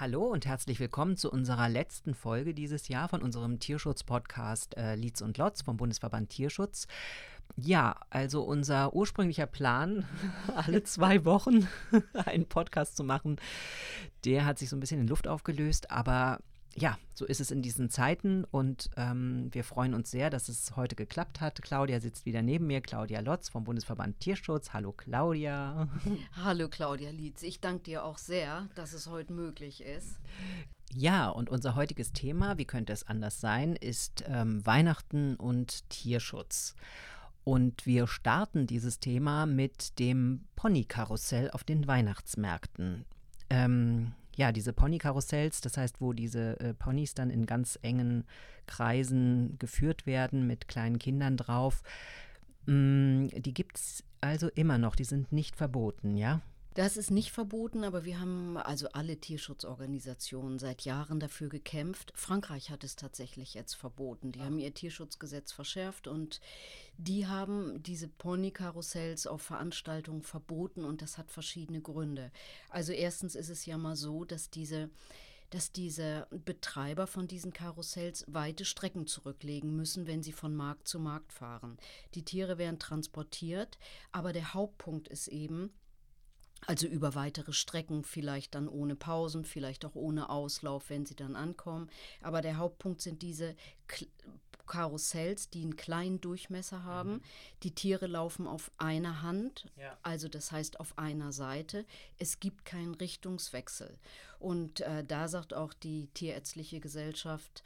Hallo und herzlich willkommen zu unserer letzten Folge dieses Jahr von unserem Tierschutz-Podcast äh, Lietz und Lotz vom Bundesverband Tierschutz. Ja, also unser ursprünglicher Plan, alle zwei Wochen einen Podcast zu machen, der hat sich so ein bisschen in Luft aufgelöst, aber ja, so ist es in diesen Zeiten und ähm, wir freuen uns sehr, dass es heute geklappt hat. Claudia sitzt wieder neben mir, Claudia Lotz vom Bundesverband Tierschutz. Hallo Claudia. Hallo Claudia Lietz. Ich danke dir auch sehr, dass es heute möglich ist. Ja, und unser heutiges Thema, wie könnte es anders sein, ist ähm, Weihnachten und Tierschutz. Und wir starten dieses Thema mit dem Ponykarussell auf den Weihnachtsmärkten. Ähm, ja, diese Ponykarussells, das heißt, wo diese äh, Ponys dann in ganz engen Kreisen geführt werden mit kleinen Kindern drauf, mh, mm, die gibt es also immer noch, die sind nicht verboten, ja? Das ist nicht verboten, aber wir haben also alle Tierschutzorganisationen seit Jahren dafür gekämpft. Frankreich hat es tatsächlich jetzt verboten. Die haben ihr Tierschutzgesetz verschärft und die haben diese Ponykarussells auf Veranstaltungen verboten und das hat verschiedene Gründe. Also erstens ist es ja mal so, dass diese dass diese Betreiber von diesen Karussells weite Strecken zurücklegen müssen, wenn sie von Markt zu Markt fahren. Die Tiere werden transportiert, aber der Hauptpunkt ist eben, also über weitere Strecken, vielleicht dann ohne Pausen, vielleicht auch ohne Auslauf, wenn sie dann ankommen. Aber der Hauptpunkt sind diese K Karussells, die einen kleinen Durchmesser haben. Mhm. Die Tiere laufen auf einer Hand, ja. also das heißt auf einer Seite. Es gibt keinen Richtungswechsel. Und äh, da sagt auch die Tierärztliche Gesellschaft,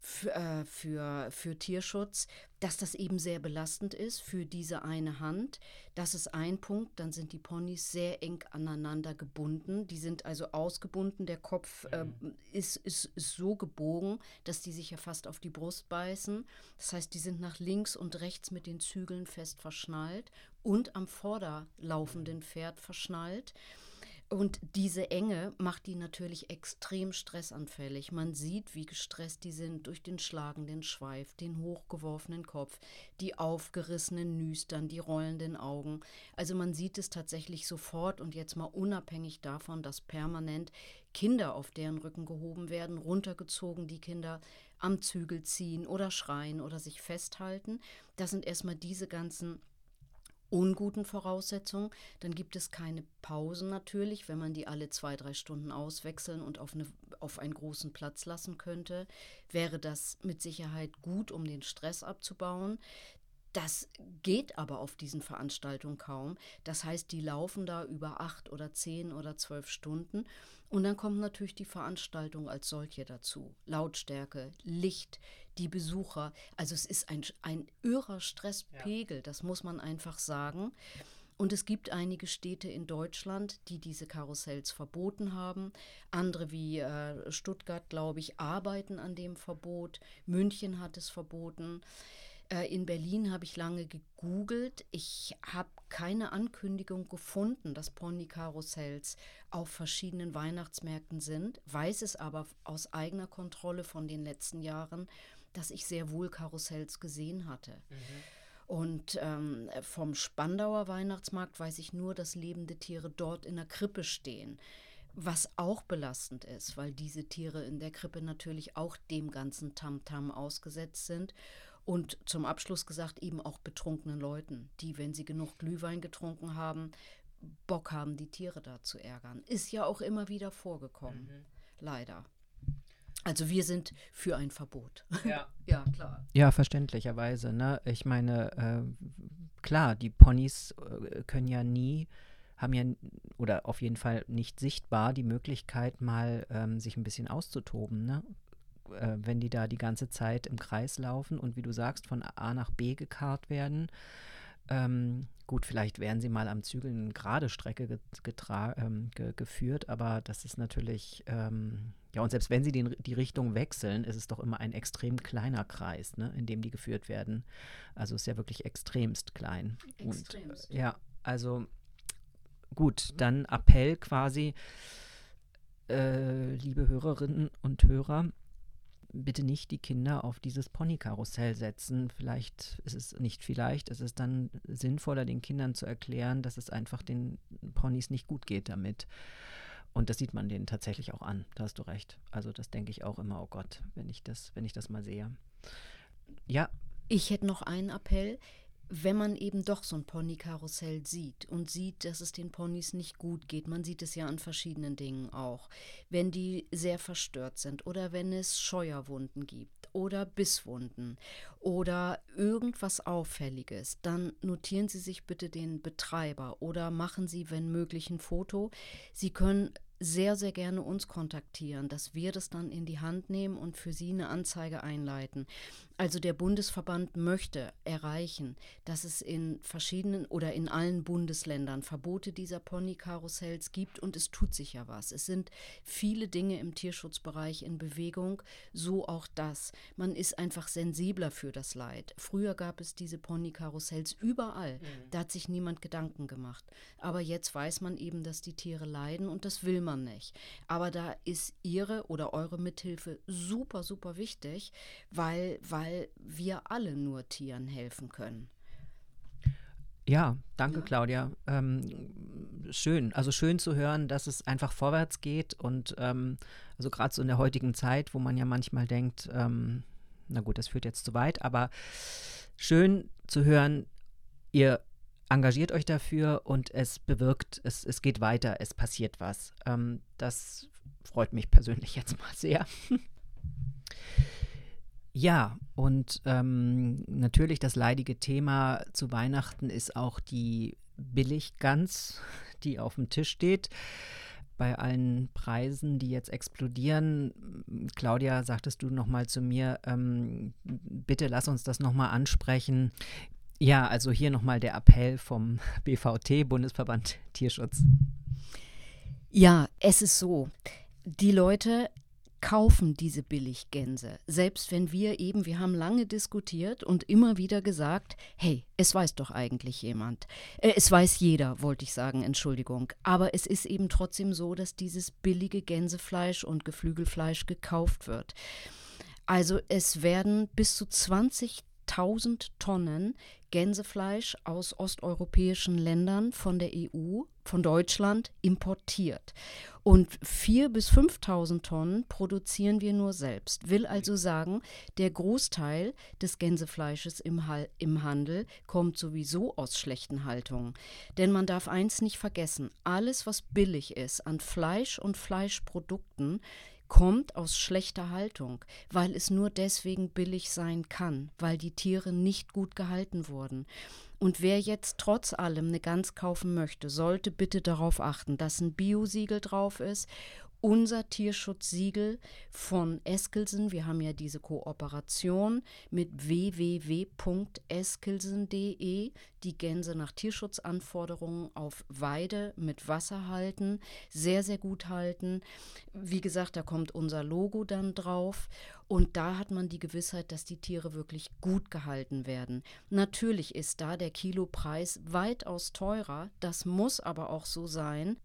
für, äh, für, für Tierschutz, dass das eben sehr belastend ist für diese eine Hand. Das ist ein Punkt. Dann sind die Ponys sehr eng aneinander gebunden. Die sind also ausgebunden. Der Kopf äh, ist, ist, ist so gebogen, dass die sich ja fast auf die Brust beißen. Das heißt, die sind nach links und rechts mit den Zügeln fest verschnallt und am vorderlaufenden Pferd verschnallt. Und diese Enge macht die natürlich extrem stressanfällig. Man sieht, wie gestresst die sind durch den schlagenden Schweif, den hochgeworfenen Kopf, die aufgerissenen Nüstern, die rollenden Augen. Also man sieht es tatsächlich sofort und jetzt mal unabhängig davon, dass permanent Kinder auf deren Rücken gehoben werden, runtergezogen, die Kinder am Zügel ziehen oder schreien oder sich festhalten. Das sind erstmal diese ganzen unguten Voraussetzungen. Dann gibt es keine Pausen natürlich, wenn man die alle zwei, drei Stunden auswechseln und auf, eine, auf einen großen Platz lassen könnte, wäre das mit Sicherheit gut, um den Stress abzubauen. Das geht aber auf diesen Veranstaltungen kaum. Das heißt, die laufen da über acht oder zehn oder zwölf Stunden. Und dann kommt natürlich die Veranstaltung als solche dazu. Lautstärke, Licht, die Besucher. Also es ist ein, ein irrer Stresspegel, ja. das muss man einfach sagen. Und es gibt einige Städte in Deutschland, die diese Karussells verboten haben. Andere wie äh, Stuttgart, glaube ich, arbeiten an dem Verbot. München hat es verboten. Äh, in Berlin habe ich lange gegoogelt. Ich habe keine Ankündigung gefunden, dass Ponykarussells auf verschiedenen Weihnachtsmärkten sind, weiß es aber aus eigener Kontrolle von den letzten Jahren, dass ich sehr wohl Karussells gesehen hatte. Mhm. Und ähm, vom Spandauer Weihnachtsmarkt weiß ich nur, dass lebende Tiere dort in der Krippe stehen. Was auch belastend ist, weil diese Tiere in der Krippe natürlich auch dem ganzen Tamtam -Tam ausgesetzt sind. Und zum Abschluss gesagt, eben auch betrunkenen Leuten, die, wenn sie genug Glühwein getrunken haben, Bock haben, die Tiere da zu ärgern. Ist ja auch immer wieder vorgekommen, mhm. leider. Also wir sind für ein Verbot. Ja, ja klar. Ja, verständlicherweise. Ne? Ich meine, äh, klar, die Ponys äh, können ja nie, haben ja, oder auf jeden Fall nicht sichtbar die Möglichkeit, mal ähm, sich ein bisschen auszutoben. Ne? Äh, wenn die da die ganze Zeit im Kreis laufen und wie du sagst, von A nach B gekarrt werden. Ähm, gut, vielleicht werden sie mal am Zügel eine gerade Strecke ähm, ge geführt, aber das ist natürlich, ähm, ja, und selbst wenn sie den, die Richtung wechseln, ist es doch immer ein extrem kleiner Kreis, ne, in dem die geführt werden. Also ist ja wirklich extremst klein. Extremst. Und, ja, also gut, dann Appell quasi, äh, liebe Hörerinnen und Hörer, bitte nicht die Kinder auf dieses Ponykarussell setzen. Vielleicht ist es nicht vielleicht, ist es dann sinnvoller, den Kindern zu erklären, dass es einfach den Ponys nicht gut geht damit. und das sieht man denen tatsächlich auch an, da hast du recht. Also das denke ich auch immer, oh Gott, wenn ich das, wenn ich das mal sehe. Ja. Ich hätte noch einen Appell wenn man eben doch so ein Ponykarussell sieht und sieht, dass es den Ponys nicht gut geht, man sieht es ja an verschiedenen Dingen auch, wenn die sehr verstört sind oder wenn es Scheuerwunden gibt oder Bisswunden oder irgendwas Auffälliges, dann notieren Sie sich bitte den Betreiber oder machen Sie, wenn möglich, ein Foto. Sie können sehr, sehr gerne uns kontaktieren, dass wir das dann in die Hand nehmen und für Sie eine Anzeige einleiten. Also der Bundesverband möchte erreichen, dass es in verschiedenen oder in allen Bundesländern Verbote dieser Ponykarussells gibt und es tut sich ja was. Es sind viele Dinge im Tierschutzbereich in Bewegung, so auch das. Man ist einfach sensibler für das Leid. Früher gab es diese Ponykarussells überall. Mhm. Da hat sich niemand Gedanken gemacht. Aber jetzt weiß man eben, dass die Tiere leiden und das will man nicht. Aber da ist Ihre oder eure Mithilfe super, super wichtig, weil, weil weil wir alle nur Tieren helfen können. Ja, danke, ja. Claudia. Ähm, schön, also schön zu hören, dass es einfach vorwärts geht und ähm, also gerade so in der heutigen Zeit, wo man ja manchmal denkt, ähm, na gut, das führt jetzt zu weit, aber schön zu hören, ihr engagiert euch dafür und es bewirkt, es, es geht weiter, es passiert was. Ähm, das freut mich persönlich jetzt mal sehr. Ja, und ähm, natürlich das leidige Thema zu Weihnachten ist auch die Billiggans, die auf dem Tisch steht. Bei allen Preisen, die jetzt explodieren, Claudia, sagtest du noch mal zu mir, ähm, bitte lass uns das noch mal ansprechen. Ja, also hier noch mal der Appell vom BVT, Bundesverband Tierschutz. Ja, es ist so. Die Leute kaufen diese Billiggänse. Selbst wenn wir eben, wir haben lange diskutiert und immer wieder gesagt, hey, es weiß doch eigentlich jemand. Äh, es weiß jeder, wollte ich sagen, Entschuldigung. Aber es ist eben trotzdem so, dass dieses billige Gänsefleisch und Geflügelfleisch gekauft wird. Also es werden bis zu 20.000 Tonnen Gänsefleisch aus osteuropäischen Ländern von der EU, von Deutschland importiert. Und 4.000 bis 5.000 Tonnen produzieren wir nur selbst. Will also sagen, der Großteil des Gänsefleisches im, im Handel kommt sowieso aus schlechten Haltungen. Denn man darf eins nicht vergessen, alles, was billig ist an Fleisch und Fleischprodukten, kommt aus schlechter Haltung, weil es nur deswegen billig sein kann, weil die Tiere nicht gut gehalten wurden. Und wer jetzt trotz allem eine Gans kaufen möchte, sollte bitte darauf achten, dass ein Biosiegel drauf ist unser Tierschutzsiegel von Eskelsen. Wir haben ja diese Kooperation mit www.eskelsen.de, die Gänse nach Tierschutzanforderungen auf Weide mit Wasser halten, sehr, sehr gut halten. Wie gesagt, da kommt unser Logo dann drauf. Und da hat man die Gewissheit, dass die Tiere wirklich gut gehalten werden. Natürlich ist da der Kilopreis weitaus teurer. Das muss aber auch so sein.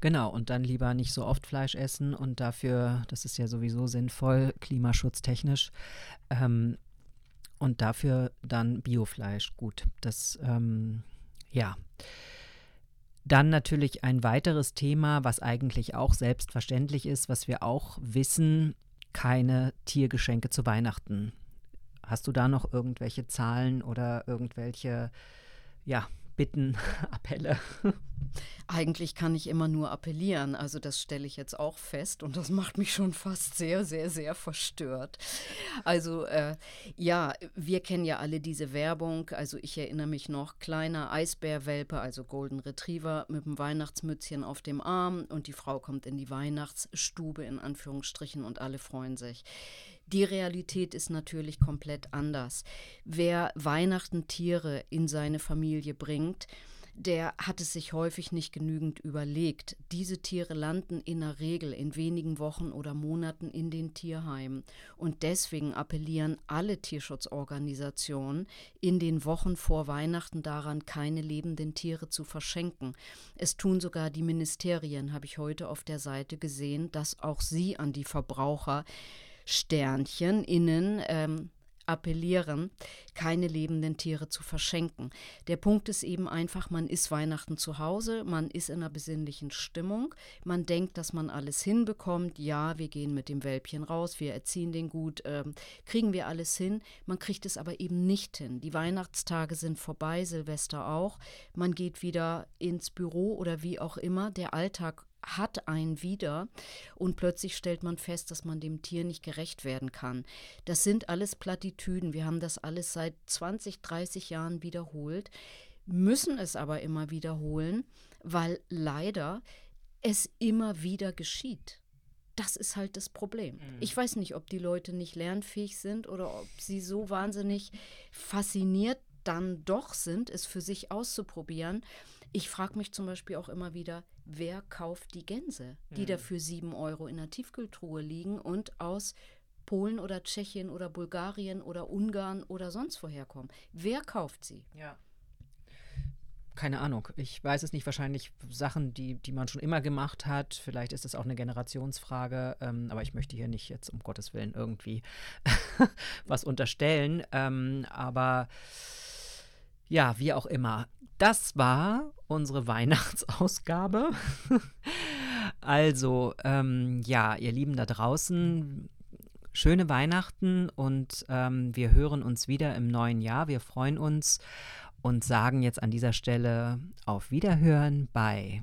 Genau, und dann lieber nicht so oft Fleisch essen und dafür, das ist ja sowieso sinnvoll, klimaschutztechnisch, ähm, und dafür dann Biofleisch. Gut, das, ähm, ja. Dann natürlich ein weiteres Thema, was eigentlich auch selbstverständlich ist, was wir auch wissen, keine Tiergeschenke zu Weihnachten. Hast du da noch irgendwelche Zahlen oder irgendwelche, ja, Bitten, Appelle? Eigentlich kann ich immer nur appellieren. Also das stelle ich jetzt auch fest und das macht mich schon fast sehr, sehr, sehr verstört. Also äh, ja, wir kennen ja alle diese Werbung. Also ich erinnere mich noch, kleiner Eisbärwelpe, also Golden Retriever mit dem Weihnachtsmützchen auf dem Arm und die Frau kommt in die Weihnachtsstube in Anführungsstrichen und alle freuen sich. Die Realität ist natürlich komplett anders. Wer Weihnachten Tiere in seine Familie bringt, der hat es sich häufig nicht genügend überlegt. Diese Tiere landen in der Regel in wenigen Wochen oder Monaten in den Tierheimen. Und deswegen appellieren alle Tierschutzorganisationen in den Wochen vor Weihnachten daran, keine lebenden Tiere zu verschenken. Es tun sogar die Ministerien, habe ich heute auf der Seite gesehen, dass auch sie an die Verbraucher Sternchen innen ähm, appellieren, keine lebenden Tiere zu verschenken. Der Punkt ist eben einfach, man ist Weihnachten zu Hause, man ist in einer besinnlichen Stimmung, man denkt, dass man alles hinbekommt. Ja, wir gehen mit dem Welpchen raus, wir erziehen den gut, ähm, kriegen wir alles hin. Man kriegt es aber eben nicht hin. Die Weihnachtstage sind vorbei, Silvester auch. Man geht wieder ins Büro oder wie auch immer. Der Alltag hat einen wieder und plötzlich stellt man fest, dass man dem Tier nicht gerecht werden kann. Das sind alles Plattitüden. Wir haben das alles seit 20, 30 Jahren wiederholt, müssen es aber immer wiederholen, weil leider es immer wieder geschieht. Das ist halt das Problem. Mhm. Ich weiß nicht, ob die Leute nicht lernfähig sind oder ob sie so wahnsinnig fasziniert dann doch sind, es für sich auszuprobieren. Ich frage mich zum Beispiel auch immer wieder, wer kauft die Gänse, die mhm. da für sieben Euro in der Tiefkühltruhe liegen und aus Polen oder Tschechien oder Bulgarien oder Ungarn oder sonst woher kommen? Wer kauft sie? Ja. Keine Ahnung. Ich weiß es nicht. Wahrscheinlich Sachen, die, die man schon immer gemacht hat. Vielleicht ist es auch eine Generationsfrage. Ähm, aber ich möchte hier nicht jetzt um Gottes Willen irgendwie was unterstellen. Ähm, aber ja, wie auch immer. Das war unsere Weihnachtsausgabe. also, ähm, ja, ihr Lieben da draußen, schöne Weihnachten und ähm, wir hören uns wieder im neuen Jahr. Wir freuen uns und sagen jetzt an dieser Stelle auf Wiederhören bei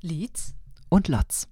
Lieds und Lotz.